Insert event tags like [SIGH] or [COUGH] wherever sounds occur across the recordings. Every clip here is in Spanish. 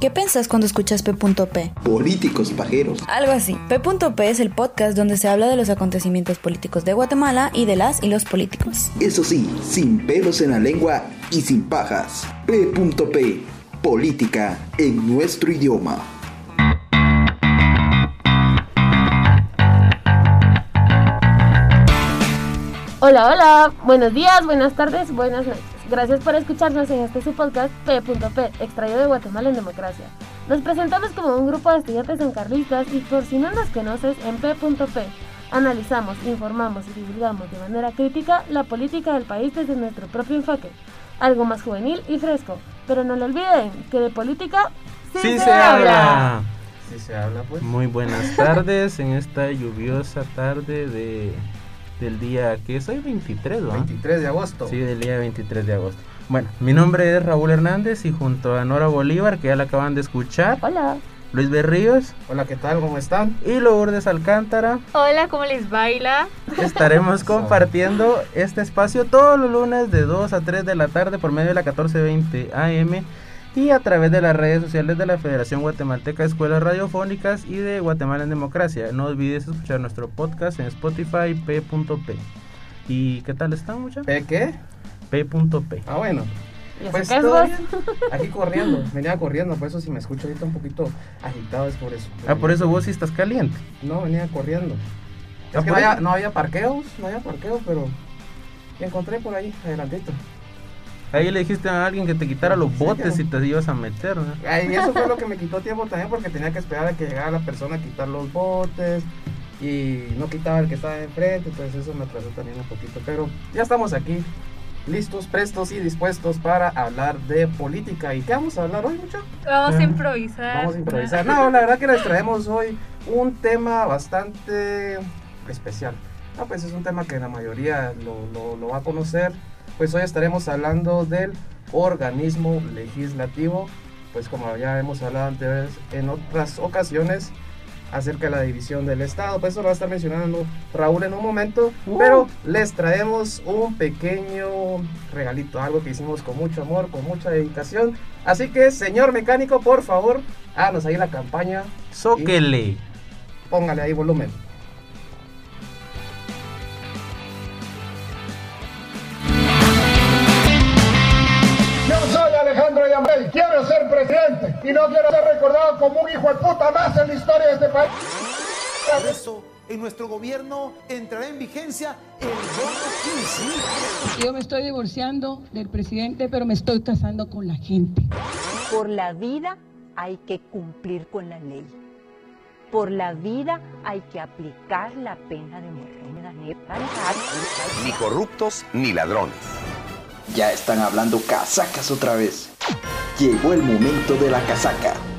¿Qué pensás cuando escuchas P.P? Políticos pajeros. Algo así. P.P es el podcast donde se habla de los acontecimientos políticos de Guatemala y de las y los políticos. Eso sí, sin pelos en la lengua y sin pajas. P.P. Política en nuestro idioma. Hola, hola, buenos días, buenas tardes, buenas noches. Gracias por escucharnos en este su podcast P.P, extraído de Guatemala en Democracia. Nos presentamos como un grupo de estudiantes sancarlistas y por si no nos conoces, en P.P analizamos, informamos y divulgamos de manera crítica la política del país desde nuestro propio enfoque. Algo más juvenil y fresco. Pero no lo olviden, que de política sí, se, habla. Sí se habla, pues. Muy buenas tardes en esta lluviosa tarde de del día que es hoy 23, ¿no? 23 de agosto. Sí, del día 23 de agosto. Bueno, mi nombre es Raúl Hernández y junto a Nora Bolívar, que ya la acaban de escuchar. Hola. Luis Berríos. Hola, ¿qué tal? ¿Cómo están? Y Lourdes Alcántara. Hola, ¿cómo les baila? Estaremos [LAUGHS] compartiendo este espacio todos los lunes de 2 a 3 de la tarde por medio de la 1420 AM y a través de las redes sociales de la Federación Guatemalteca de Escuelas Radiofónicas y de Guatemala en Democracia. No olvides escuchar nuestro podcast en Spotify p.p. ¿Y qué tal están, muchachos? ¿P qué? P.p. Ah, bueno. Pues aquí corriendo, venía corriendo, por eso si me escucho ahorita un poquito agitado es por eso. Ah, por eso vos sí estás caliente. No, venía corriendo. Es que no había, no había parqueos, no había parqueo, pero encontré por ahí, adelantito. Ahí le dijiste a alguien que te quitara los botes y te ibas a meter, ¿no? Y eso fue lo [LAUGHS] que me quitó tiempo también porque tenía que esperar a que llegara la persona a quitar los botes y no quitaba el que estaba enfrente, entonces eso me atrasó también un poquito. Pero ya estamos aquí, listos, prestos y dispuestos para hablar de política. ¿Y qué vamos a hablar hoy, mucho? Vamos a improvisar. Vamos a improvisar. No, la verdad que les traemos hoy un tema bastante especial. No, pues es un tema que la mayoría lo, lo va a conocer pues hoy estaremos hablando del organismo legislativo, pues como ya hemos hablado antes en otras ocasiones acerca de la división del Estado, pues eso lo va a estar mencionando Raúl en un momento, uh. pero les traemos un pequeño regalito, algo que hicimos con mucho amor, con mucha dedicación. Así que, señor mecánico, por favor, háganos ahí la campaña. Zóquele. Póngale ahí volumen. Y no quiero ser recordado como un hijo de puta más en la historia de este país. Por eso, en nuestro gobierno entrará en vigencia el voto 15. Yo me estoy divorciando del presidente, pero me estoy casando con la gente. Por la vida hay que cumplir con la ley. Por la vida hay que aplicar la pena de muerte. Ni corruptos ni ladrones. Ya están hablando casacas otra vez. Llegó el momento de la casaca.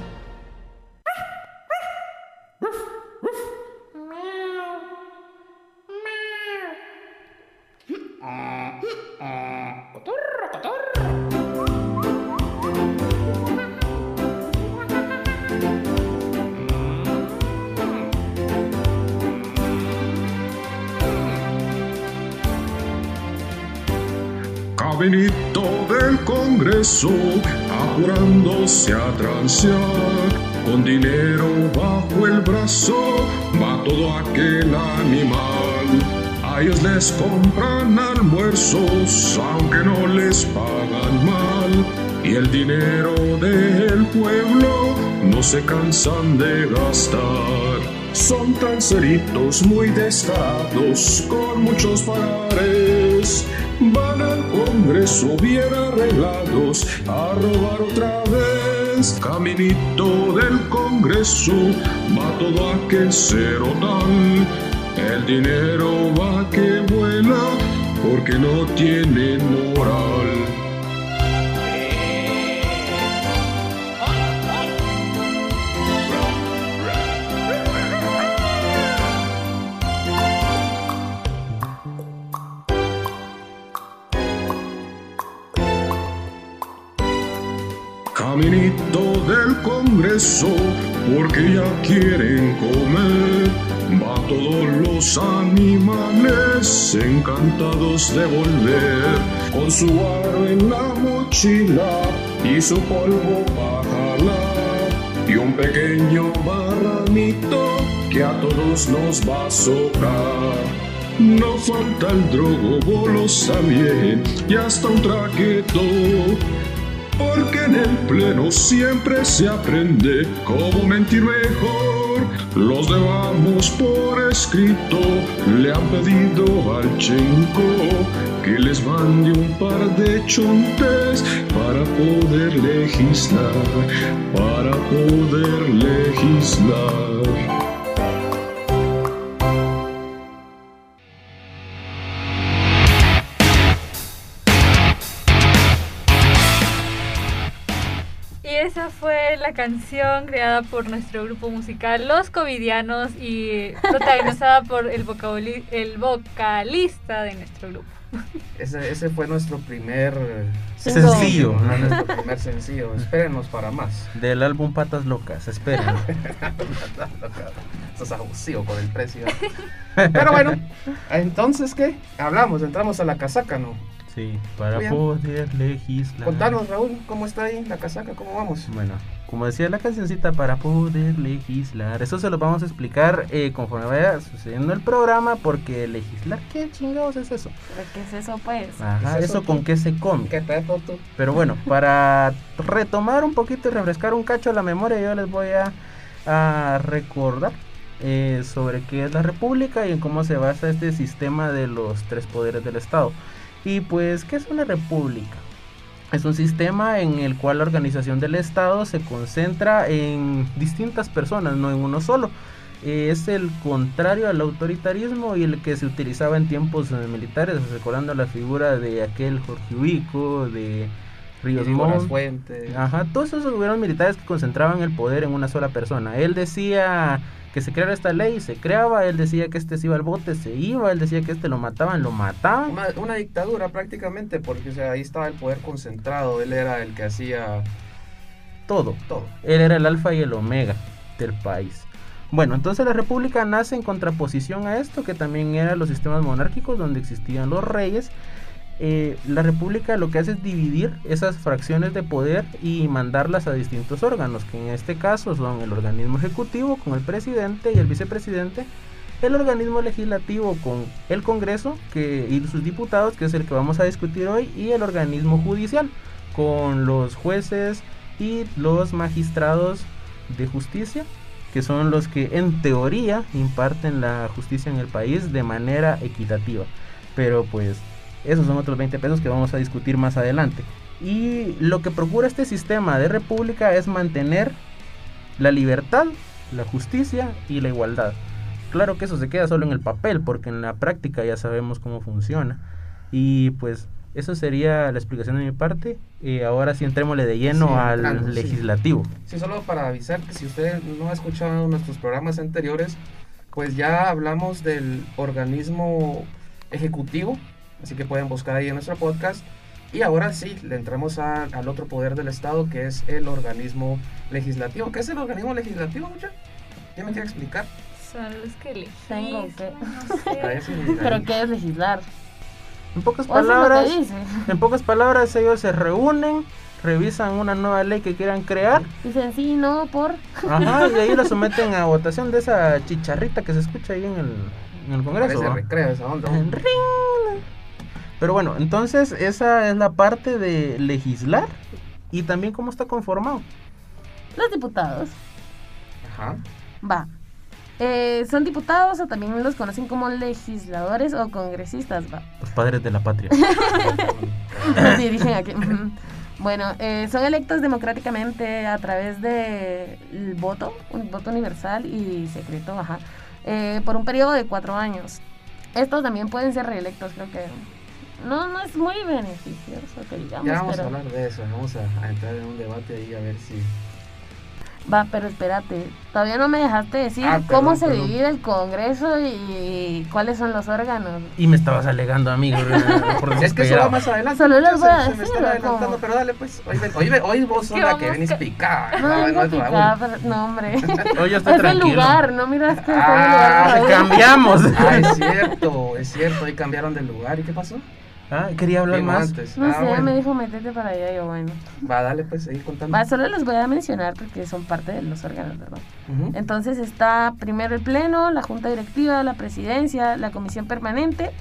Caminito del Congreso, apurándose a transear, con dinero bajo el brazo, va todo aquel animal. A ellos les compran almuerzos, aunque no les pagan mal. Y el dinero del pueblo no se cansan de gastar. Son tan ceritos muy descarados, con muchos parares van al Congreso bien arreglados a robar otra vez. Caminito del Congreso va todo aquel tal. El dinero va que vuela porque no tiene moral. Del Congreso, porque ya quieren comer. Va todos los animales encantados de volver, con su aro en la mochila y su polvo para jalar pequeño marranito que a todos nos va a socar. No falta el drogo, bolos también y hasta un traqueto. Porque en el pleno siempre se aprende cómo mentir mejor. Los debamos por escrito, le han pedido al Chenco que les mande un par de chontes para poder legislar, para poder legislar. Esa fue la canción creada por nuestro grupo musical Los Covidianos y protagonizada [LAUGHS] por el, vocaboli- el vocalista de nuestro grupo. Ese, ese fue nuestro primer Sencillo. Ajá, nuestro primer sencillo. Espérenos para más. Del álbum Patas Locas, esperen. [LAUGHS] Eso es abusivo con el precio. [LAUGHS] Pero bueno, entonces, ¿qué? Hablamos, entramos a la casaca, ¿no? Sí, para Bien. poder legislar. Contanos, Raúl, ¿cómo está ahí la casaca? ¿Cómo vamos? Bueno, como decía la cancioncita, para poder legislar. Eso se lo vamos a explicar eh, conforme vaya sucediendo el programa, porque legislar, ¿qué chingados es eso? ¿Qué es eso, pues? Ajá, ¿Qué es eso eso, con qué se come. ¿Qué pedo tú? Pero bueno, para retomar un poquito y refrescar un cacho la memoria, yo les voy a, a recordar eh, sobre qué es la República y en cómo se basa este sistema de los tres poderes del Estado. Y pues, ¿qué es una república? Es un sistema en el cual la organización del Estado se concentra en distintas personas, no en uno solo. Es el contrario al autoritarismo y el que se utilizaba en tiempos eh, militares, recordando la figura de aquel Jorge Ubico, de Ríos Montt. Fuentes. Ajá, todos esos gobiernos militares que concentraban el poder en una sola persona. Él decía que se creara esta ley, se creaba, él decía que este se iba al bote, se iba, él decía que este lo mataban, lo mataban. Una, una dictadura prácticamente, porque o sea, ahí estaba el poder concentrado, él era el que hacía Todo. todo. Él era el alfa y el omega del país. Bueno, entonces la república nace en contraposición a esto, que también eran los sistemas monárquicos donde existían los reyes. Eh, la república lo que hace es dividir esas fracciones de poder y mandarlas a distintos órganos, que en este caso son el organismo ejecutivo con el presidente y el vicepresidente, el organismo legislativo con el Congreso que, y sus diputados, que es el que vamos a discutir hoy, y el organismo judicial con los jueces y los magistrados de justicia, que son los que en teoría imparten la justicia en el país de manera equitativa. Pero pues esos son otros 20 pesos que vamos a discutir más adelante. Y lo que procura este sistema de república es mantener la libertad, la justicia y la igualdad. Claro que eso se queda solo en el papel, porque en la práctica ya sabemos cómo funciona. Y pues eso sería la explicación de mi parte. Eh, ahora sí entrémosle de lleno Sí, al entrando, sí. legislativo. Sí, solo para avisar que si usted no ha escuchado nuestros programas anteriores, pues ya hablamos del organismo ejecutivo, así que pueden buscar ahí en nuestro podcast. Y ahora sí, le entramos a- al otro poder del Estado, que es el organismo legislativo. ¿Qué es el organismo legislativo, mucha? ¿Quién [LAUGHS] me quiere explicar? Son los que Tengo legislan, que- no sé. ¿Pero qué es legislar? En pocas palabras, en pocas palabras ellos se reúnen, revisan una nueva ley que quieran crear, Dicen sí, no, por. ajá, y ahí la [LAUGHS] someten a votación de esa chicharrita que se escucha ahí en el, en el Congreso. Parece recreo esa onda. En ring. Pero bueno, entonces esa es la parte de legislar y también cómo está conformado. Los diputados. Ajá. Va. Eh, son diputados o también los conocen como legisladores o congresistas, va. Los padres de la patria. [LAUGHS] Sí, dije aquí. [LAUGHS] Bueno, eh, son electos democráticamente a través del voto, un voto universal y secreto, ajá, eh, por un periodo de cuatro años. Estos también pueden ser reelectos, creo que no, no es muy beneficioso que digamos, Ya vamos pero a hablar de eso, vamos a, a entrar en un debate ahí a ver si... va, pero espérate, todavía no me dejaste decir Ah, cómo se perdón. divide el Congreso y, cuáles son los órganos. Y me estabas alegando, amigo. por [LAUGHS] Es que eso va más adelante. Solo les voy a se, se me decir, están ¿o adelantando, cómo? pero dale pues. Hoy, hoy, hoy vos sos ¿Qué la que venís ca- picada. No, No, no pero- no hombre. [LAUGHS] Hoy yo estoy es el tranquilo. lugar, no miras que estoy Ah, el lugar. Cambiamos. [LAUGHS] Ah, es cierto, es cierto. Hoy cambiaron de lugar. ¿Y qué pasó? Ah, quería hablar Vino más. antes. No Ah, sé, bueno. me dijo métete para allá, yo bueno. Va, dale, pues, seguir contando. Va, solo los voy a mencionar porque son parte de los órganos, ¿verdad? Ujú. Entonces está primero el Pleno, la Junta Directiva, la Presidencia, la Comisión Permanente,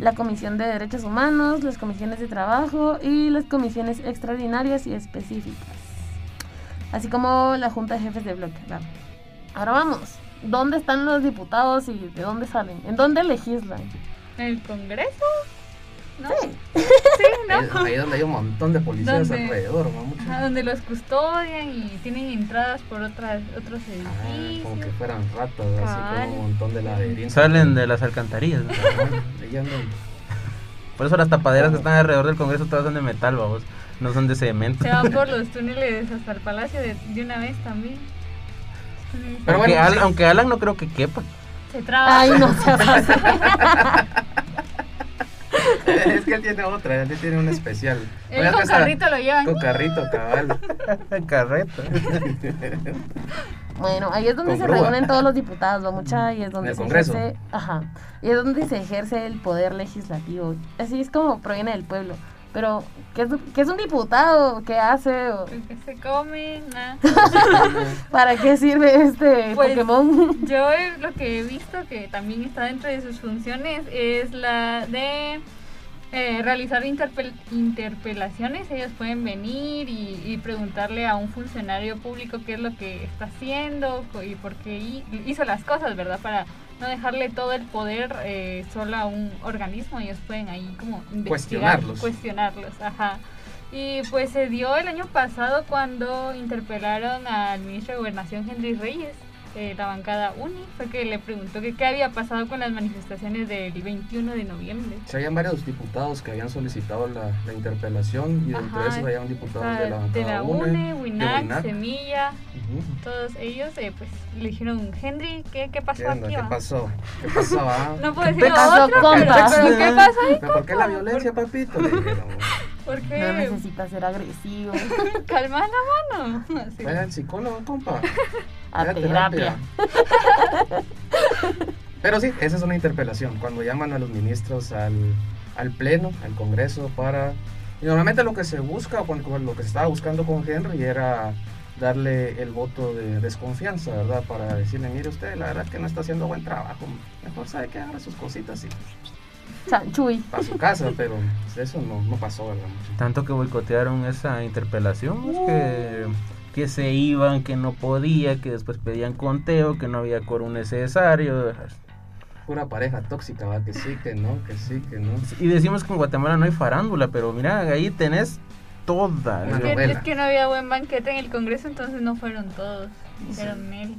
la Comisión de Derechos Humanos, las comisiones de trabajo y las comisiones extraordinarias y específicas. Así como la Junta de Jefes de Bloque. Ahora vamos. ¿Dónde están los diputados y de dónde salen? ¿En dónde legislan? ¿En el Congreso? ¿No? Sí. Sí, ¿no? Ahí, ahí donde hay un montón de policías ¿Dónde? alrededor, ¿no? Mucho. Ajá, donde los custodian y tienen entradas por otras, otros Ah, edificios. como que fueran ratas, así Cabal. como un montón de laberintos. Salen de las alcantarillas. ¿no? [LAUGHS] Por eso las tapaderas que están alrededor del Congreso todas son de metal, vamos. No son de cemento. Se van por [LAUGHS] los túneles hasta el palacio de, de una vez también. Pero aunque, bueno, Al- sí. aunque Alan no creo que quepa. Se traba. Ay, no [LAUGHS] se [LAUGHS] es que él tiene otra, él tiene una especial. Él con carrito lo llevan. Con carrito, cabal. [LAUGHS] Carreta. Bueno, ahí es donde Con se grúa. reúnen todos los diputados, ¿va mucha? Y es donde se Congreso. ejerce, ajá, y es donde se ejerce el poder legislativo. Así es como proviene del pueblo. Pero, ¿qué es, qué es un diputado? ¿Qué hace? ¿O Que se come, nada. [LAUGHS] ¿Para qué sirve este Pues, Pokémon? Yo lo que he visto que también está dentro de sus funciones es la de eh, realizar interpel- interpelaciones. Ellos pueden venir y, y preguntarle a un funcionario público qué es lo que está haciendo y por qué hi- hizo las cosas, ¿verdad? Para no dejarle todo el poder eh, solo a un organismo. Ellos pueden ahí como Cuestionarlos. cuestionarlos, ajá. Y pues se dio el año pasado cuando interpelaron al ministro de Gobernación Henry Reyes, de la bancada UNI, fue que le preguntó que qué había pasado con las manifestaciones del 21 de noviembre. Sí, habían varios diputados que habían solicitado la, la interpelación y entre Ajá, esos habían diputados o sea, de la de la bancada UNE, de WINAC, WINAC. Semilla, Ujú. todos ellos eh, pues le dijeron, Henry, ¿qué, qué pasó ¿Qué onda? aquí? ¿Qué va?" pasó? ¿Qué [LAUGHS] pasó? ah? No puedo decir ¿Qué lo pasó, otro, compa? pero, pero ¿qué pasó ahí? ¿Pero por qué la violencia, papito? Le dijeron. ¿Por No qué? necesita ser agresivo. [LAUGHS] Calma la mano. [LAUGHS] Así. Vaya al psicólogo, compa. [LAUGHS] A Vaya terapia. Pero sí, esa es una interpelación, cuando llaman a los ministros al, al pleno, al Congreso, para... Y normalmente lo que se busca, o lo que se estaba buscando con Henry era darle el voto de desconfianza, ¿verdad? Para decirle, mire usted, la verdad es que no está haciendo buen trabajo, mejor sabe que haga sus cositas y Chanchuy. para su casa, pero eso no, no pasó, ¿verdad? Tanto que boicotearon esa interpelación, que, que se iban, que no podía, que después pedían conteo, que no había quórum necesario. Pura pareja tóxica, ¿va? Que sí, que no, que sí, que no. Y decimos que en Guatemala no hay farándula, pero mira, ahí tenés toda. Que, es que no había buen banquete en el Congreso, entonces no fueron todos. Fueron él.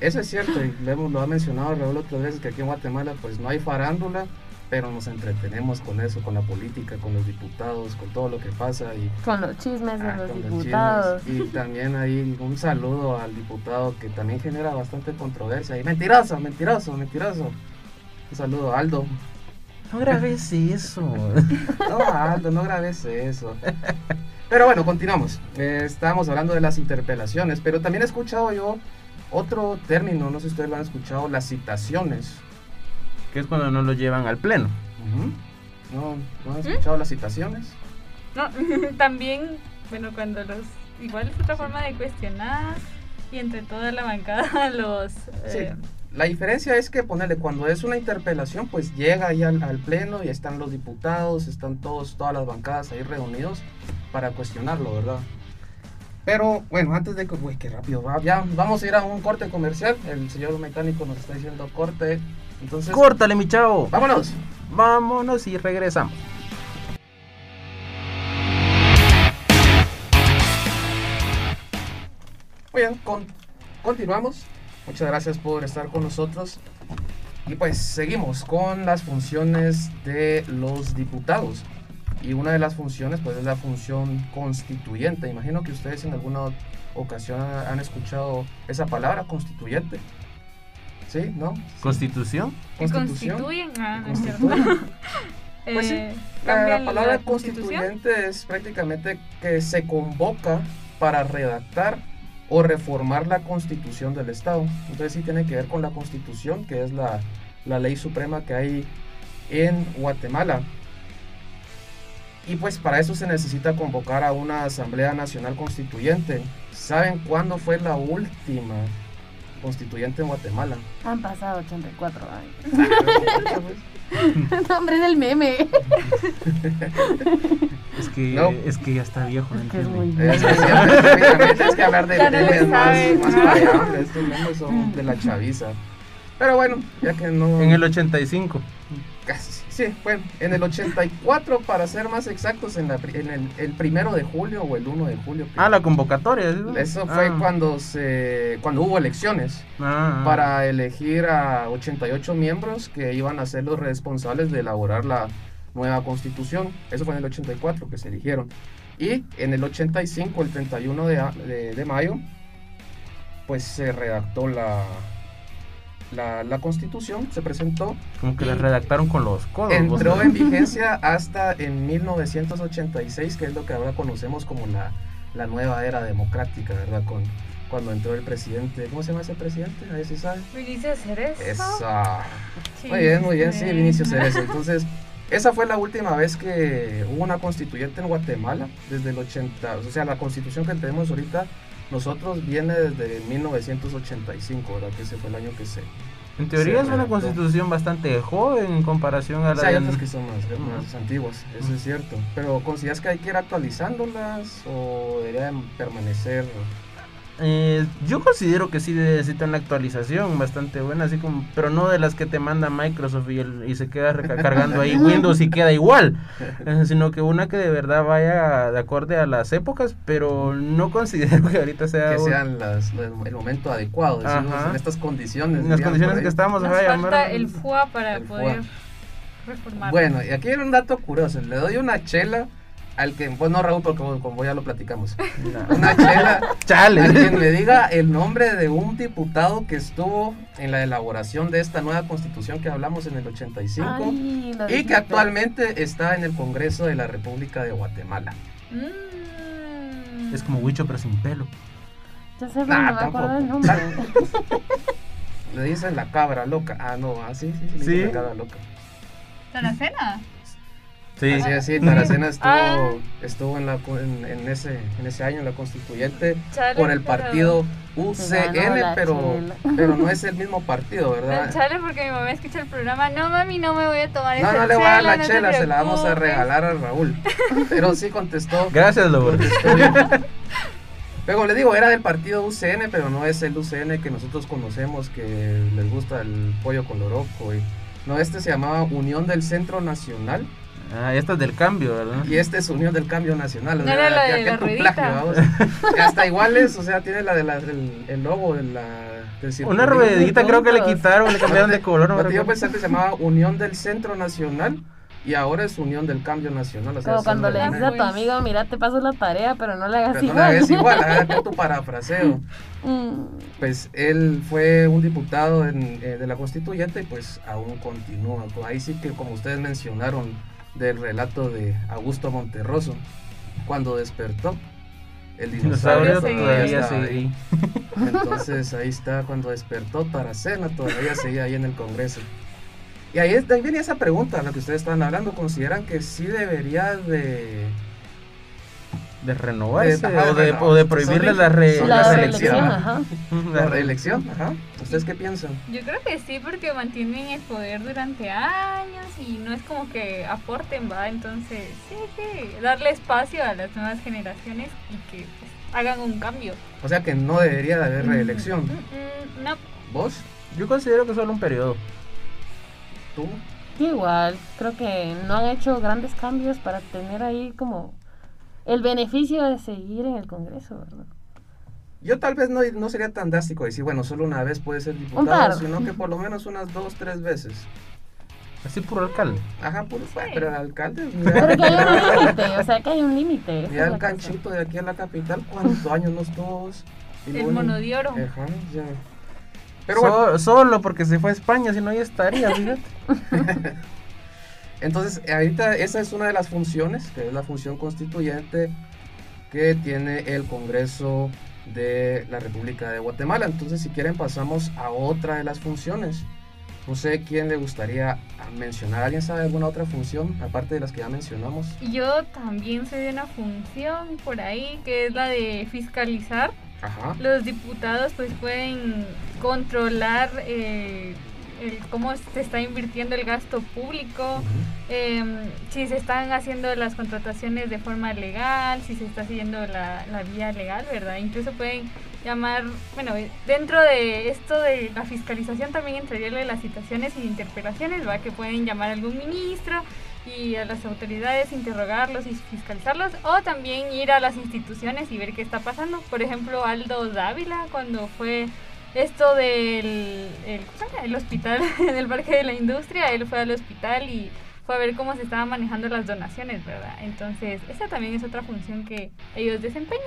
Eso es cierto, y [LAUGHS] lo, hemos- lo ha mencionado Raúl otras veces, que aquí en Guatemala pues no hay farándula, pero nos entretenemos con eso, con la política, con los diputados, con todo lo que pasa y Con los chismes de ah, los con los diputados. chismes. Y también hay un saludo al diputado que también genera bastante controversia. Y mentiroso, mentiroso, mentiroso. Un saludo a Aldo. No grabes eso. [LAUGHS] No, Aldo, no grabes eso. [LAUGHS] Pero bueno, continuamos. Eh, estábamos hablando de las interpelaciones, pero también he escuchado yo otro término, no sé si ustedes lo han escuchado, las citaciones. que es cuando no lo llevan al pleno. Ujú. ¿No, ¿No han escuchado las citaciones? No, [LAUGHS] también, bueno, cuando los. Igual es otra forma de cuestionar y entre toda la bancada [LAUGHS] los. Sí. eh, La diferencia es que ponerle cuando es una interpelación, pues llega ahí al, al pleno y están los diputados, están todos, todas las bancadas ahí reunidos para cuestionarlo, ¿verdad? Pero bueno, antes de que, uy, qué rápido va, ya vamos a ir a un corte comercial. El señor mecánico nos está diciendo corte, entonces. Córtale, mi chavo. Vámonos. Vámonos y regresamos. Muy bien, con- continuamos. Muchas gracias por estar con nosotros. Y pues seguimos con las funciones de los diputados. Y una de las funciones pues es la función constituyente. Imagino que ustedes en alguna ocasión han escuchado esa palabra constituyente. ¿Sí? ¿No? Constitución. que Constitución. constituyen. Ah, no. Constituyen. [LAUGHS] Pues sí, Eh, La, palabra la constituyente es prácticamente que se convoca para redactar o reformar la constitución del Estado. Entonces sí tiene que ver con la constitución, que es la, la ley suprema que hay en Guatemala. Y pues para eso se necesita convocar a una Asamblea Nacional Constituyente. ¿Saben cuándo fue la última constituyente en Guatemala? Han pasado 84 años. [LAUGHS] Nombre del meme. Es que, No. es que ya está viejo. ¿no Es que es entiende? muy Es que que hablar de Ya no temas más, más allá, hombre, Estos memes son de la chaviza. Pero bueno, ya que no... En el 85. Casi, sí, bueno, en el 84 para ser más exactos, en, la, pri- en el, el primero de julio o el 1 de julio. Ah, la convocatoria. ¿sí? Eso fue Ah. cuando se cuando hubo elecciones Ah, ah. para elegir a 88 miembros que iban a ser los responsables de elaborar la nueva constitución. Eso fue en el 84 que se eligieron. Y en el 85, el 31 de, de- de mayo, pues se redactó la, la, la constitución, se presentó Como que la redactaron con los codos. vos. Entró en vigencia hasta en 1986, que es lo que ahora conocemos como la, la nueva era democrática, ¿verdad? Con, cuando entró el presidente, ¿cómo se llama ese presidente? A ver si sabe. Vinicio Cerezo. Esa. Sí, Muy bien, muy bien, sí, sí. Vinicio Cerezo. [LAUGHS] Entonces, esa fue la última vez que hubo una constituyente en Guatemala, desde el 80, o sea, la constitución que tenemos ahorita, nosotros viene desde 1985, ¿verdad? Que ese fue el año que se... En teoría se es una constitución bastante joven en comparación a O la sea, hay otras que son más, más antiguas, eso es cierto. Pero ¿consideras que hay que ir actualizándolas o deberían permanecer? Eh, yo considero que sí necesita una actualización bastante buena, así como, pero no de las que te manda Microsoft y, el- y se queda recargando ahí [LAUGHS] Windows y queda igual, eh, sino que una que de verdad vaya de acorde a las épocas, pero no considero que ahorita sea Que un- sean las, el momento adecuado, decimos, en estas condiciones. en las condiciones que estamos. Nos ajá, falta llamar- el FUA para El FUA. poder reformar. Bueno, y aquí hay un dato curioso, le doy una chela al que, pues no Raúl, porque como ya lo platicamos, No. una chela Chale. a quien me diga el nombre de un diputado que estuvo en la elaboración de esta nueva constitución que hablamos en el 85. Ay, y dijiste. que actualmente está en el Congreso de la República de Guatemala. Mm. Es como Huicho pero sin pelo. Ya sé, Nah, no me acuerdo del tampoco. nombre. [LAUGHS] Le dicen la cabra loca. Ah, no, así, sí, sí, le Sí. dicen la cabra loca. ¿Taracena? Sí. Así sí, Taracena estuvo, Ah. estuvo en, la, co- en, en ese, en ese año en la constituyente Chale, por el partido UCN, pero, pero no es el mismo partido, ¿verdad? Chale, porque mi mamá escucha el programa. No, mami, no me voy a tomar No, esa no le voy a dar la no chela, se la vamos a regalar a Raúl. Pero sí contestó. Gracias, Lobo. Pero le digo, era del partido UCN, pero no es el UCN que nosotros conocemos, que les gusta el pollo con loroco. Y, no, este se llamaba Unión del Centro Nacional Ah, esta es del cambio, ¿verdad? y este es Unión del Cambio Nacional. No sea, era la que- de la plagio, hasta iguales, o sea, tiene la de la, del el logo de la, del Una ruedita creo que le quitaron, le cambiaron de color. no yo pensé que se llamaba Unión del Centro Nacional y ahora es Unión del Cambio Nacional. O sea, Como cuando le dices a tu amigo, mira, te paso la tarea, pero no le hagas Pero no igual. la ves igual, haga [LAUGHS] tu parafraseo. Mm, Pues él fue un diputado en, eh, de la constituyente y pues aún continúa. Ahí sí que como ustedes mencionaron del relato de Augusto Monterroso, cuando despertó, el Dinosaurio Todavía estaba ahí. Entonces ahí está, cuando despertó Taracena, todavía seguía ahí en el Congreso. Y ahí, es- ahí viene esa pregunta, la que ustedes están hablando, ¿consideran que sí debería de... De renovarse De- ajá, o, de, o de prohibirle la, re- son la la las reelección. ajá. La reelección? Ajá. ¿Ustedes qué piensan? Yo creo que sí, porque mantienen el poder durante años y no es como que aporten, va. Entonces, sí, que darle espacio a las nuevas generaciones y que pues, hagan un cambio. O sea que no debería de haber reelección. Mm, mm, no, ¿Vos? Yo considero que solo un periodo. ¿Tú? Igual, creo que no han hecho grandes cambios para tener ahí como el beneficio de seguir en el Congreso, ¿verdad? Yo tal vez no, no sería tan drástico decir, bueno, solo una vez puede ser diputado, sino que por lo menos unas dos, tres veces. Así puro alcalde. Ajá, puro, pero el alcalde, Pero que hay un [LAUGHS] límite, o sea que hay un límite. la el cosa. canchito de aquí a la capital, ¿cuántos años no estuvo? vos? Y el luego- mono de oro. Ajá, ya. Pero bueno, So- solo porque se fue a España, si no ya estaría, fíjate. [LAUGHS] Entonces, ahorita esa es una de las funciones, que es la función constituyente que tiene el Congreso de la República de Guatemala. Entonces, si quieren, pasamos a otra de las funciones, No sé quién le gustaría mencionar. ¿Alguien sabe alguna otra función aparte de las que ya mencionamos? Yo también sé de una función por ahí que es la de fiscalizar. Ajá. Los diputados pues pueden controlar eh, el cómo se está invirtiendo el gasto público, eh, si se están haciendo las contrataciones de forma legal, si se está siguiendo la, la vía legal, ¿verdad? Incluso pueden llamar, bueno, dentro de esto de la fiscalización también entraría las citaciones y interpelaciones, ¿va? Que pueden llamar a algún ministro y a las autoridades interrogarlos y fiscalizarlos o también ir a las instituciones y ver qué está pasando. Por ejemplo, Aldo Dávila cuando fue esto del el, el hospital [LAUGHS] Parque de la Industria, él fue al hospital y fue a ver cómo se estaban manejando las donaciones, ¿verdad? Entonces, esa también es otra función que ellos desempeñan.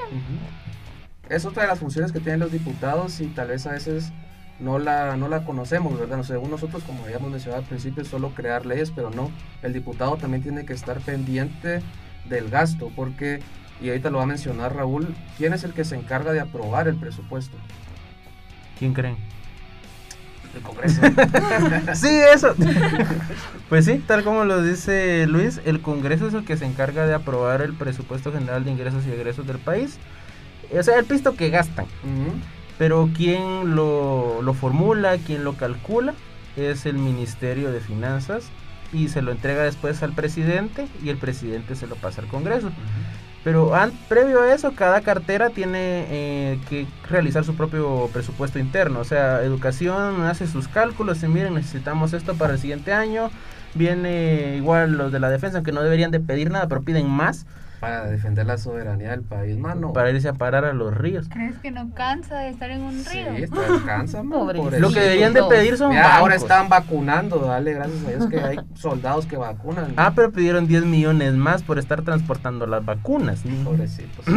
Es otra de las funciones que tienen los diputados y tal vez a veces no la, no la conocemos, ¿verdad? No, según nosotros, como habíamos mencionado al principio, es solo crear leyes, pero no. El diputado también tiene que estar pendiente del gasto, porque, y ahorita lo va a mencionar Raúl, ¿quién es el que se encarga de aprobar el presupuesto? ¿Quién creen? El Congreso. [LAUGHS] sí, eso. [LAUGHS] pues sí, tal como lo dice Luis, el Congreso es el que se encarga de aprobar el presupuesto general de ingresos y egresos del país. O sea, el pisto que gastan. Pero quien lo, lo formula, quien lo calcula, es el Ministerio de Finanzas y se lo entrega después al presidente y el presidente se lo pasa al Congreso. Pero an- previo a eso, cada cartera tiene eh, que realizar su propio presupuesto interno. O sea, educación hace sus cálculos y miren, necesitamos esto para el siguiente año. Viene igual los de la defensa, aunque no deberían de pedir nada, pero piden más Para defender la soberanía del país, mano. para irse a parar a los ríos. ¿Crees que no cansa de estar en un río? Sí, está descansa, man, Pobrecito. Lo que deberían de pedir son Mira, ahora están vacunando, dale gracias a Dios que hay [LAUGHS] soldados que vacunan. Ah, pero pidieron 10 millones más por estar transportando las vacunas. Pobrecitos. [CLEARS THROAT]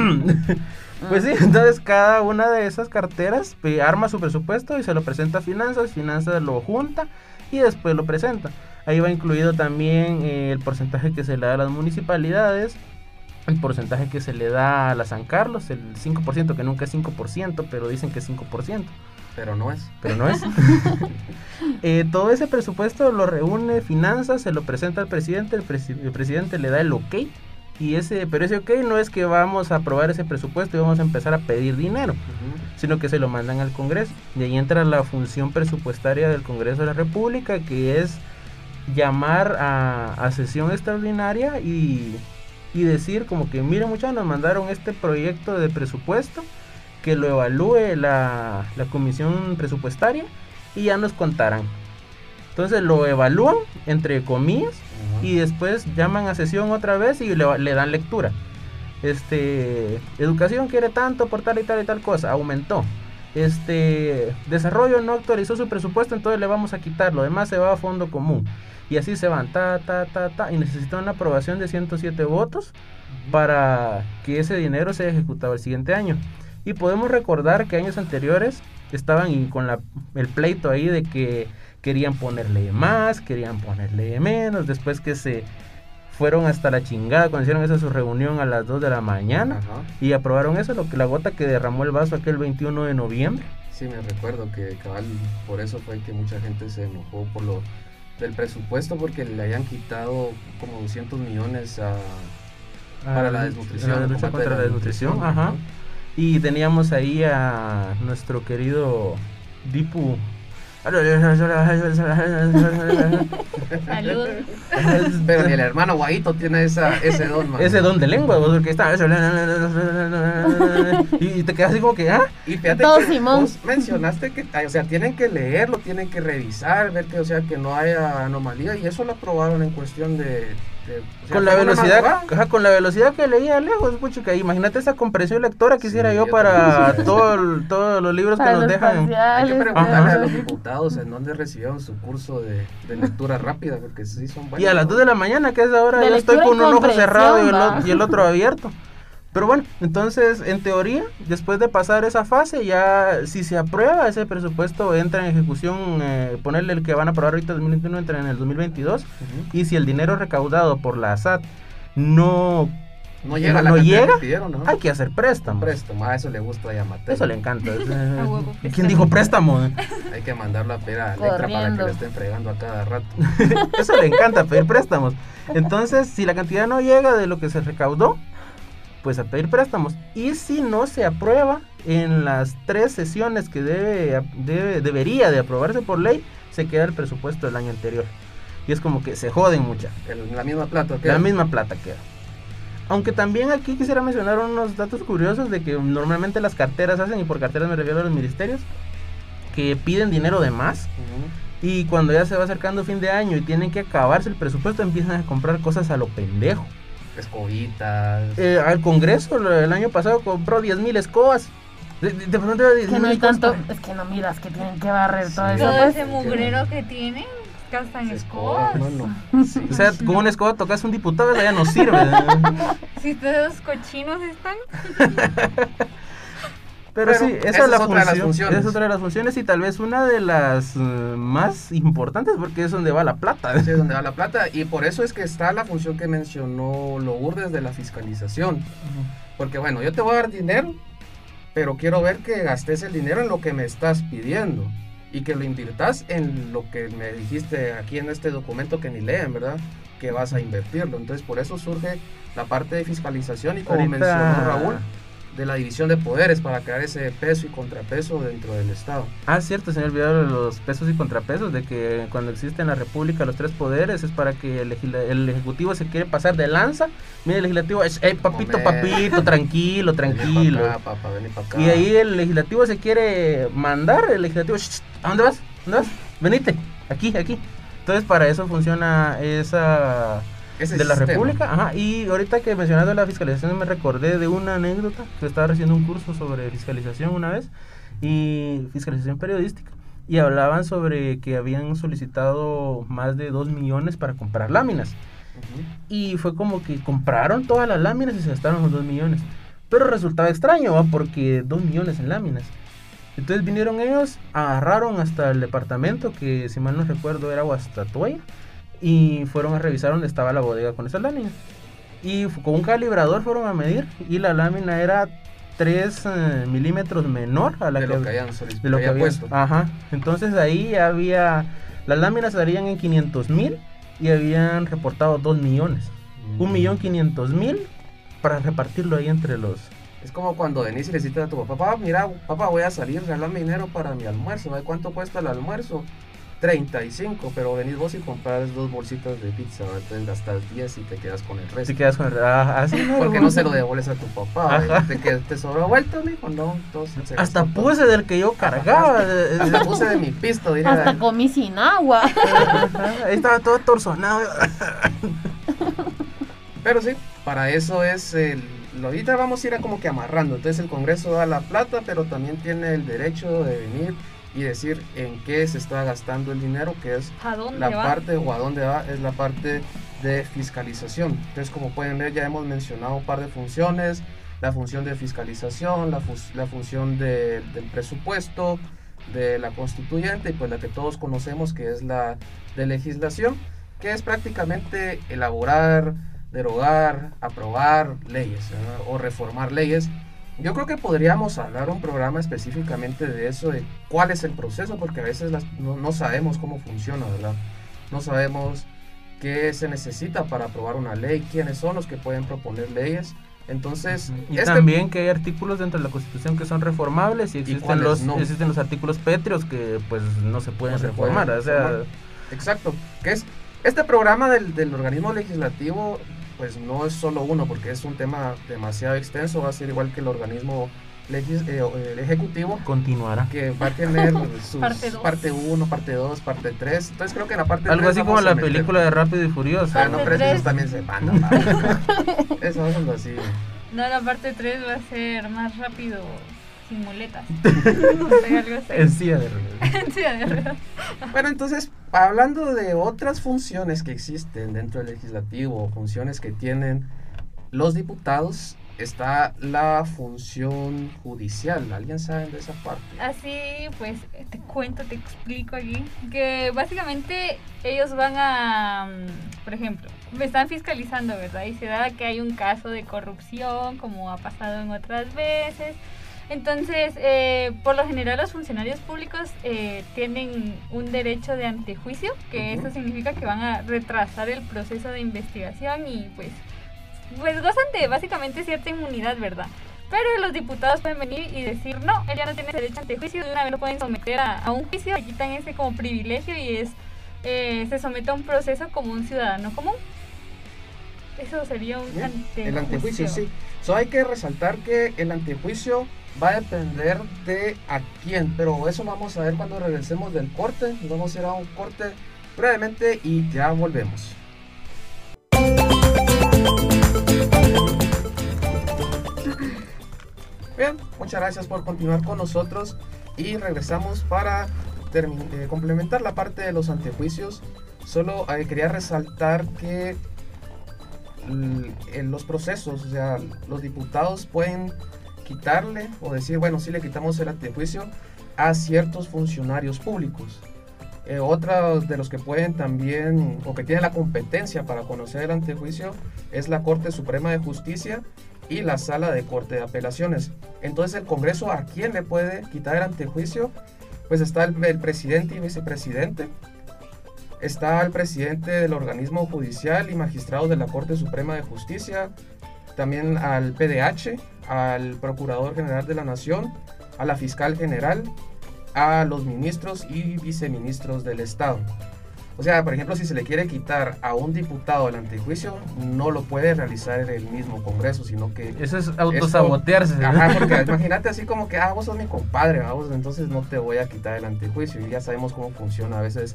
Pues sí, entonces cada una de esas carteras arma su presupuesto y se lo presenta a Finanzas, Finanzas lo junta y después lo presenta. Ahí va incluido también eh, el porcentaje que se le da a las municipalidades, el porcentaje que se le da a la San Carlos, el 5%, que nunca es 5%, pero dicen que es 5%, Pero no es. pero no es. [LAUGHS] Eh, todo ese presupuesto lo reúne Finanzas, se lo presenta al presidente, el, presi- el presidente le da el ok. Y ese, pero ese ok no es que vamos a aprobar ese presupuesto y vamos a empezar a pedir dinero, sino que se lo mandan al Congreso. Y ahí entra la función presupuestaria del Congreso de la República, que es llamar a, a sesión extraordinaria y, y decir como que, miren muchachos, nos mandaron este proyecto de presupuesto, que lo evalúe la, la comisión presupuestaria y ya nos contarán. Entonces lo evalúan, entre comillas, y después llaman a sesión otra vez y le, le dan lectura. Este, educación quiere tanto por tal y tal y tal cosa, aumentó. Este, desarrollo no actualizó su presupuesto, entonces le vamos a quitar, lo demás se va a fondo común. Y así se van, ta, ta, ta, ta, y necesitan una aprobación de 107 votos para que ese dinero sea ejecutado el siguiente año. Y podemos recordar que años anteriores estaban con la, el pleito ahí de que querían ponerle más, querían ponerle menos, después que se fueron hasta la chingada cuando hicieron esa su reunión a las 2 de la mañana y aprobaron eso, lo que la gota que derramó el vaso aquel 21 de noviembre. Sí, me recuerdo que cabal, por eso fue que mucha gente se enojó por lo del presupuesto porque le habían quitado como 200 millones a, para la desnutrición. La lucha contra la desnutrición, ajá. Y teníamos ahí a nuestro querido Dipu. Salud. Pero ni el hermano Guaito tiene esa, ese don, man. Ese don de lengua, vos, porque está. Y, y te quedas así como que, ¿ah? Y fíjate Todo que Simón. vos mencionaste que, o sea, tienen que leerlo, tienen que revisar, ver que, o sea, que no haya anomalía y eso lo aprobaron en cuestión de... o sea, Con la velocidad, ajá, con la velocidad que leía lejos, puchica, imagínate esa compresión lectora que hiciera Sí, yo yo para quisiera [LAUGHS] todo todos los libros que nos dejan. Hay que preguntarle a los diputados en dónde recibieron su curso de, de lectura rápida, porque sí son Y a las 2 de la mañana, que es ahora, yo estoy con un ojo cerrado y el, y el otro abierto. Pero bueno, entonces, en teoría, después de pasar esa fase, ya si se aprueba ese presupuesto, entra en ejecución, eh, ponerle el que van a aprobar ahorita en 2021, entra en el 2022. Y si el dinero recaudado por la SAT no no llega no, la no llega, que pidieron, ¿no? hay que hacer préstamos. Préstamo, a eso le gusta a Yamate. Eso le encanta. [LAUGHS] [LAUGHS] eh, ¿Quién préstamo. dijo préstamo? Hay que mandarlo a pedir a Electra para que le estén fregando a cada rato. [LAUGHS] Eso le encanta, pedir préstamos. Entonces, si la cantidad no llega de lo que se recaudó, pues a pedir préstamos. Y si no se aprueba en las tres sesiones que debe, debe- debería de aprobarse por ley, se queda el presupuesto del año anterior. Y es como que se joden mucha. El- la misma plata. ¿qué? La misma plata queda. Aunque también aquí quisiera mencionar unos datos curiosos de que normalmente las carteras hacen, y por carteras me refiero a los ministerios, que piden dinero de más. Y cuando ya se va acercando fin de año y tienen que acabarse el presupuesto, empiezan a comprar cosas a lo pendejo. Escobitas. Eh, al Congreso el año pasado compró 10 mil escobas. De, de- de pronto era 10 Que no hay tanto, es que no miras que tienen que barrer todo eso, Todo pues. ese mugrero que tienen, gastan escobas. Sí. O sea, con una escoba tocas un diputado, ya no sirve. [LAUGHS] Si ustedes cochinos están, [LAUGHS] Pero, Pero sí, esa, esa es la otra de las función. funciones. es otra de las funciones y tal vez una de las eh, más importantes porque es donde va la plata. Así es donde va [LAUGHS] la plata. Y por eso es que está la función que mencionó Lourdes de la fiscalización. Porque bueno, yo te voy a dar dinero, pero quiero ver que gastes el dinero en lo que me estás pidiendo. Y que lo invirtas en lo que me dijiste aquí en este documento que ni leen, ¿verdad? Que vas a invertirlo. Entonces por eso surge la parte de fiscalización y como Ahorita- mencionó Raúl, de la división de poderes para crear ese peso y contrapeso dentro del Estado. Ah, cierto, se me olvidó los pesos y contrapesos, de que cuando existe en la República los tres poderes es para que el, el Ejecutivo se quiere pasar de lanza. Mira, el Legislativo es, hey, papito, papito, tranquilo, [LAUGHS] tranquilo. Vení acá, papá, vení acá. Y ahí el Legislativo se quiere mandar, el Legislativo, "Shh, ¿a dónde vas? ¿Dónde vas? Venite, aquí, aquí. Entonces para eso funciona esa De la sistema. República. Ajá, y ahorita que mencionando la fiscalización me recordé de una anécdota que estaba haciendo un curso sobre fiscalización una vez y fiscalización periodística y hablaban sobre que habían solicitado más de 2 millones para comprar láminas. Ujú. Y fue como que compraron todas las láminas y se gastaron los 2 millones. Pero resultaba extraño, ¿va? porque 2 millones en láminas. Entonces vinieron ellos, agarraron hasta el departamento, que si mal no recuerdo era Guastatoya, y fueron a revisar dónde estaba la bodega con esas láminas. Y con un calibrador fueron a medir, y la lámina era 3 eh, milímetros menor a la de que, lo que solicitado. de lo que puesto. Ajá. Entonces ahí había. Las láminas salían en 500 mil y habían reportado 2 millones. Un millón 500 mil para repartirlo ahí entre los. Es como cuando venís y le dices a tu papá, papá, mira, papá, voy a salir, regálame dinero para mi almuerzo. ¿sabes ¿Cuánto cuesta el almuerzo? 35, pero venís vos y compras dos bolsitas de pizza, ¿verdad? entonces gastas 10 y te quedas con el resto. Si quedas con el. ah, así mero, [LAUGHS] Porque no se lo devuelves a tu papá. Ajá. ¿Te, que te sobró vuelto, mijo? No, entonces se Hasta gastó todo. puse del que yo cargaba. Hasta puse de mi pisto, diría. Hasta comí sin agua. [LAUGHS] Ajá, Ahí estaba todo torzonado. [LAUGHS] Pero sí, para eso es el... lo- Ahorita vamos a ir a como que amarrando. Entonces el Congreso da la plata, pero también tiene el derecho de venir y decir en qué se está gastando el dinero, que es ¿a dónde la va? parte o a dónde va, es la parte de fiscalización. Entonces como pueden ver ya hemos mencionado un par de funciones, la función de fiscalización, la, función de- del presupuesto, de la constituyente y pues la que todos conocemos que es la de legislación, que es prácticamente elaborar, derogar, aprobar leyes ¿verdad? o reformar leyes. Yo creo que podríamos hablar un programa específicamente de eso, de cuál es el proceso, porque a veces las- no, no sabemos cómo funciona, ¿verdad? No sabemos qué se necesita para aprobar una ley, quiénes son los que pueden proponer leyes. Entonces, Y este- también que hay artículos dentro de la Constitución que son reformables y existen, cuáles los, no? existen los artículos pétreos que pues no se pueden No se reformar. pueden o sea, reformar. Exacto, que es este programa del, del organismo legislativo, pues no es solo uno, porque es un tema demasiado extenso, va a ser igual que el organismo legis- eh, el ejecutivo, continuará. que va a tener [LAUGHS] sus Parte dos. parte 1, parte 2, parte 3. Entonces creo que en la parte Algo tres así como la meter- película de Rápido y Furioso. Ah, no, pero esos tres. también se van. no. [LAUGHS] Eso es así. No, la parte 3 va a ser más rápido sin muletas. [LAUGHS] Algo así. En silla de ruedas. [LAUGHS] Sí, de verdad. Bueno, entonces, hablando de otras funciones que existen dentro del legislativo, funciones que tienen los diputados, está la función judicial. ¿Alguien sabe de esa parte? Así, pues te cuento, te explico aquí, que básicamente ellos van a, mm, por ejemplo, me están fiscalizando, ¿verdad? Y se da que hay un caso de corrupción, como ha pasado en otras veces. Entonces, eh, por lo general los funcionarios públicos eh, tienen un derecho de antejuicio, que eso significa que van a retrasar el proceso de investigación y pues pues gozan de básicamente cierta inmunidad, ¿verdad? Pero los diputados pueden venir y decir, no, él ya no tiene derecho ante juicio, de una vez lo pueden someter a, un juicio, le quitan ese como privilegio y es eh, se somete a un proceso como un ciudadano común. Eso sería un antejuicio. El antejuicio, sí. So, hay que resaltar que el antejuicio va a depender de a quién, pero eso vamos a ver cuando regresemos del corte. vamos a ir a un corte brevemente y ya volvemos. Bien, muchas gracias por continuar con nosotros y regresamos para eh, complementar la parte de los antejuicios. Solo eh, quería resaltar que en los procesos, o sea, los diputados pueden quitarle o decir, bueno, sí le quitamos el antejuicio a ciertos funcionarios públicos. Eh, otros de los que pueden también, o que tienen la competencia para conocer el antejuicio, es la Corte Suprema de Justicia y la Sala de Corte de Apelaciones. Entonces, el Congreso, ¿a quién le puede quitar el antejuicio? Pues está el, el presidente y vicepresidente, está el presidente del organismo judicial y magistrados de la Corte Suprema de Justicia, también al PDH, al Procurador General de la Nación, a la Fiscal General, a los ministros y viceministros del Estado. O sea, por ejemplo, si se le quiere quitar a un diputado el antejuicio, no lo puede realizar en el mismo Congreso, sino que... Eso es autosabotearse. Ajá, porque imagínate así como que, ah, vos sos mi compadre, vamos, entonces no te voy a quitar el antejuicio. Y ya sabemos cómo funciona a veces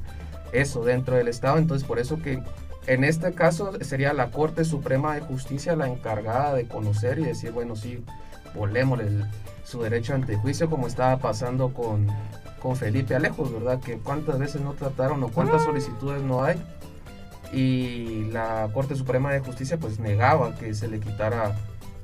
eso dentro del Estado. Entonces, por eso que en este caso sería la Corte Suprema de Justicia la encargada de conocer y decir, bueno, sí, volémosle su derecho ante juicio como estaba pasando con, con Felipe Alejos, ¿verdad? Que cuántas veces no trataron o cuántas solicitudes no hay. Y la Corte Suprema de Justicia pues negaba que se le quitara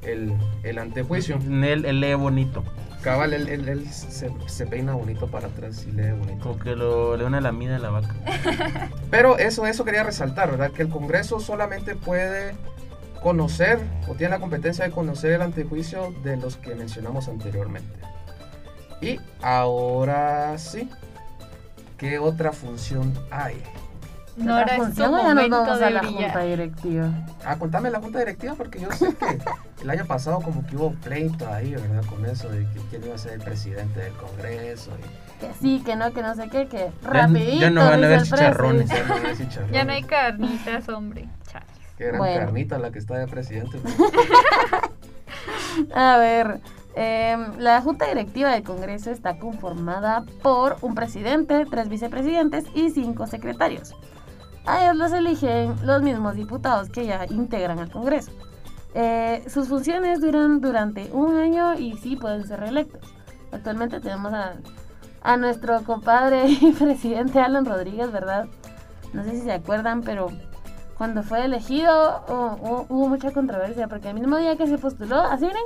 el, el antejuicio. Él, él lee bonito. Cabal, él, él, se, peina bonito para atrás y lee bonito. Como que lo, le una lamina de la vaca. [LAUGHS] Pero eso, eso quería resaltar, ¿verdad? Que el Congreso solamente puede conocer o tiene la competencia de conocer el antejuicio de los que mencionamos anteriormente. Y ahora sí, ¿qué otra función hay? No, ahora es ya nos vamos a la junta directiva. Ah, contame la junta directiva porque yo sé que [LAUGHS] el año pasado como que hubo pleito ahí, ¿verdad? Con eso de que quién iba a ser el presidente del Congreso. Que sí, que no, que no sé qué, que rapidito. Ya, no van a haber [LAUGHS] chicharrones. Ya no hay carnitas, hombre. Que gran carnita la que está de presidente. [LAUGHS] a ver, em, la Junta Directiva del Congreso está conformada por un presidente, tres vicepresidentes y cinco secretarios. A ellos los eligen los mismos diputados que ya integran al Congreso. Eh, sus funciones duran durante un año y sí pueden ser reelectos. Actualmente tenemos a, a nuestro compadre [LAUGHS] y presidente Alan Rodríguez, ¿verdad? No sé si se acuerdan, pero cuando fue elegido hubo mucha controversia porque el mismo día que se postuló, así miren,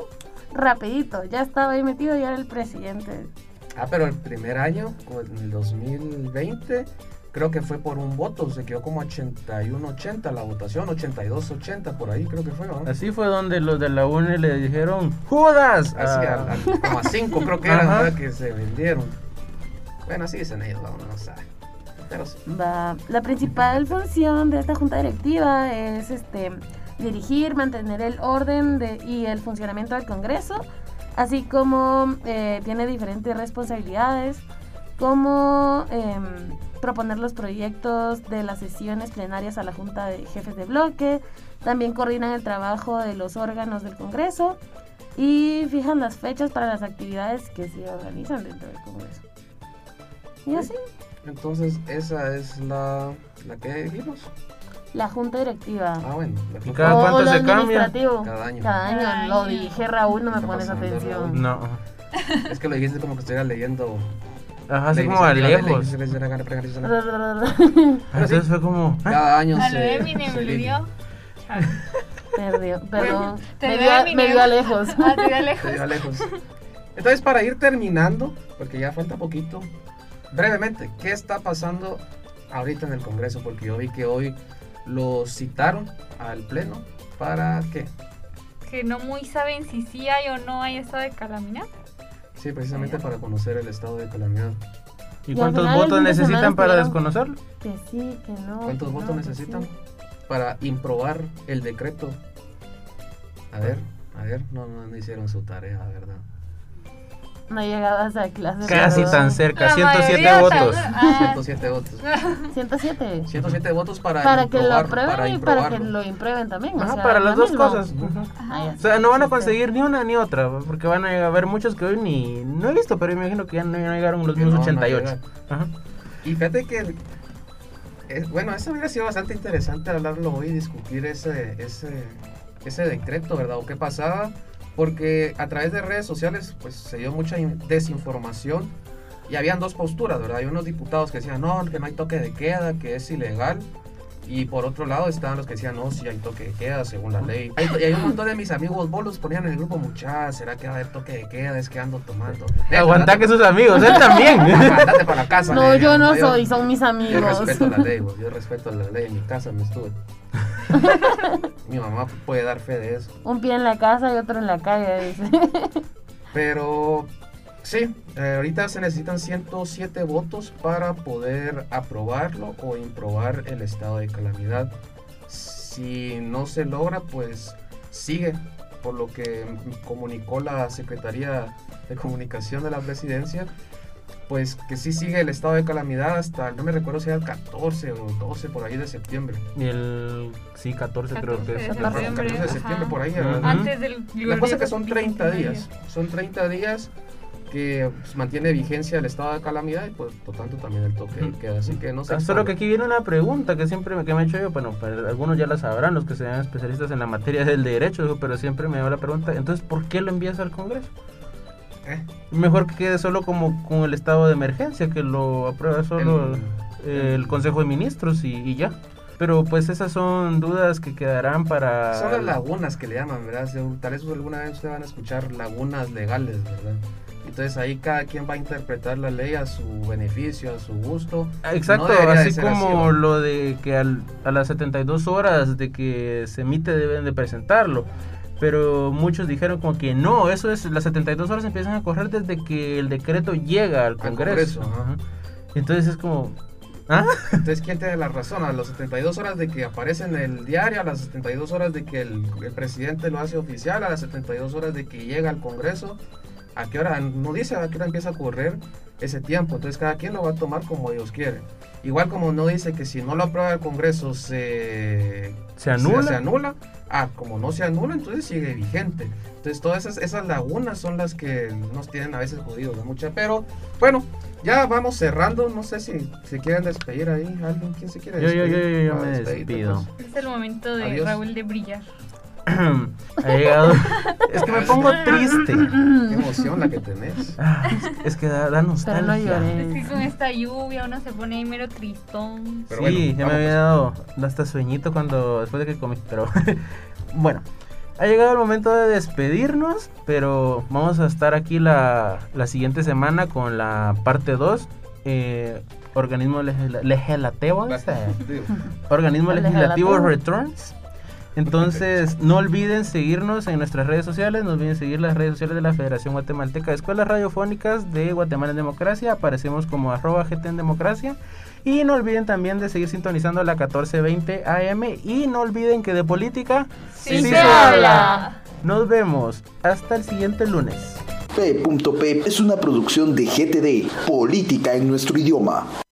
rapidito, ya estaba ahí metido y era el presidente. Ah, pero el primer año, en el 2020, creo que fue por un voto, se quedó como 81-80 la votación, 82-80 por ahí creo que fue, ¿no? Así fue donde los de la UNE le dijeron, ¡Judas! Así, ah. como a 5 creo que eran que se vendieron. Bueno, así dicen ellos, uno no sabe. La principal función de esta junta directiva es este, dirigir, mantener el orden y el funcionamiento del Congreso, así como eh, tiene diferentes responsabilidades, como em, proponer los proyectos de las sesiones plenarias a la Junta de Jefes de Bloque, también coordinan el trabajo de los órganos del Congreso y fijan las fechas para las actividades que se organizan dentro del Congreso. Y así. Entonces, esa es la, la que dijimos. La junta directiva. Ah, bueno. ¿Y cada cuánto se cambia? Cada año. Cada año, lo dije, Raúl, no me pones atención. No. Es que lo dijiste como que estuviera leyendo. Ajá, así como a lejos. [LAUGHS] Entonces fue como. Cada año se. A lo Eminem le dio. Perdió, [LAUGHS] perdón. te me, dio me a lejos. [LAUGHS] Ah, te dio lejos. Te dio lejos. Entonces, para ir terminando, porque ya falta poquito, brevemente, ¿qué está pasando ahorita en el Congreso? Porque yo vi que hoy lo citaron al Pleno para qué? Que no muy saben si sí hay o no hay estado de calamidad. Sí, precisamente para conocer el estado de calamidad. ¿Y cuántos votos necesitan para desconocerlo? Que sí, que no. ¿Cuántos que votos no, necesitan sí. para improbar el decreto? A ver, a ver, no, no, no hicieron su tarea, ¿verdad? No llegabas a clase. Casi pero- tan cerca, La 107 mayoría votos. ah, [LAUGHS] 107 votos. 107. 107 votos para, Para que lo aprueben para y para que lo imprueben también. o Ajá, sea, para las dos mismo. cosas. Ah, O sea, no van a conseguir ni una ni otra, porque van a haber muchos que hoy ni... No he visto, pero me imagino que ya no llegaron los no mismos a 88. llegar. Ajá. Y fíjate que, eh, bueno, eso hubiera sido bastante interesante hablarlo hoy, discutir ese, ese, ese decreto, ¿verdad? O qué pasaba, porque a través de redes sociales, pues se dio mucha in- desinformación y habían dos posturas, ¿verdad? Hay unos diputados que decían, no, que no hay toque de queda, que es ilegal. Y por otro lado estaban los que decían, no, sí hay toque de queda según la ley. Hay- Y hay un montón de mis amigos bolos ponían en el grupo, muchachos, ¿será que va a haber toque de queda? Es que ando tomando. Aguanta que sus amigos, él también. [LAUGHS] Andate para la casa. No, yo no soy, son mis Yo amigos. respeto la ley, [LAUGHS] vos, yo respeto la ley. En mi casa me estuve. Mi mamá puede dar fe de eso. Un pie en la casa y otro en la calle, dice. [LAUGHS] Pero sí, eh, ahorita se necesitan 107 votos para poder aprobarlo o improbar el estado de calamidad. Si no se logra, pues sigue, por lo que comunicó la Secretaría de Comunicación de la Presidencia, pues que sí sigue el estado de calamidad hasta, no me recuerdo si era el 14 o 12 por ahí de septiembre. Y el... Sí, 14 creo 14 que de es. El septiembre, 14 de septiembre ajá. por ahí. Antes del La cosa es que son del 30 medio. días. Son 30 días que pues, mantiene vigencia el estado de calamidad y pues por tanto también el toque de queda. Así que no sé. Ah, Solo que aquí viene una pregunta que siempre me, que me he hecho yo, bueno, para algunos ya la sabrán, los que sean especialistas en la materia del derecho, pero siempre me da la pregunta, entonces, ¿por qué lo envías al Congreso? ¿Eh? Mejor que quede solo como con el estado de emergencia, que lo aprueba solo El- el, el Consejo de Ministros y, y ya. Pero pues esas son dudas que quedarán para... Son las lagunas que le llaman, ¿verdad? Tal vez alguna vez ustedes van a escuchar lagunas legales, ¿verdad? Entonces ahí cada quien va a interpretar la ley a su beneficio, a su gusto. Exacto, No así como ¿va? lo de que al- a las 72 horas de que se emite deben de presentarlo. Pero muchos dijeron como que no, eso es, las 72 horas empiezan a correr desde que el decreto llega al Al Congreso. Ajá. Entonces es como... ¿Ah? Entonces, ¿quién tiene la razón? A las 72 horas de que aparece en el diario, a las 72 horas de que el, el presidente lo hace oficial, a las 72 horas de que llega al Congreso, ¿a qué hora? No dice a qué hora empieza a correr ese tiempo. Entonces, cada quien lo va a tomar como ellos quieren. Igual como no dice que si no lo aprueba el Congreso se, ¿Se anula? Se, anula. Ah, como no se anula, entonces sigue vigente. Entonces, todas esas, esas lagunas son las que nos tienen a veces jodidos, ¿no? mucha. Pero, bueno, ya vamos cerrando. No sé si se quieren despedir ahí. ¿Alguien? ¿Quién se quiere Yo, yo, despedir? yo, yo, yo Para me despido. pues. Es el momento de Adiós. Raúl de brillar. [CLEARS THROAT] ha llegado... [LAUGHS] es que me pongo triste. Qué [LAUGHS] emoción la que tenés. Ah, es que da, da nostalgia. No. Es que con esta lluvia uno se pone ahí mero tristón. Pero sí, bueno, ya me había dado hasta sueñito cuando después de que comí, pero [LAUGHS] bueno, ha llegado el momento de despedirnos, pero vamos a estar aquí la, la siguiente semana con la parte 2, eh, organismo legisla- legislativo, eh, organismo Legislativo. returns. Entonces, no olviden seguirnos en nuestras redes sociales, no olviden seguir las redes sociales de la Federación Guatemalteca de Escuelas Radiofónicas de Guatemala en Democracia, aparecemos como arroba GT en Democracia. Y no olviden también de seguir sintonizando la 1420 AM y no olviden que de política Sí se habla. Nos vemos hasta el siguiente lunes. P.P es una producción de GTD, Política en nuestro idioma.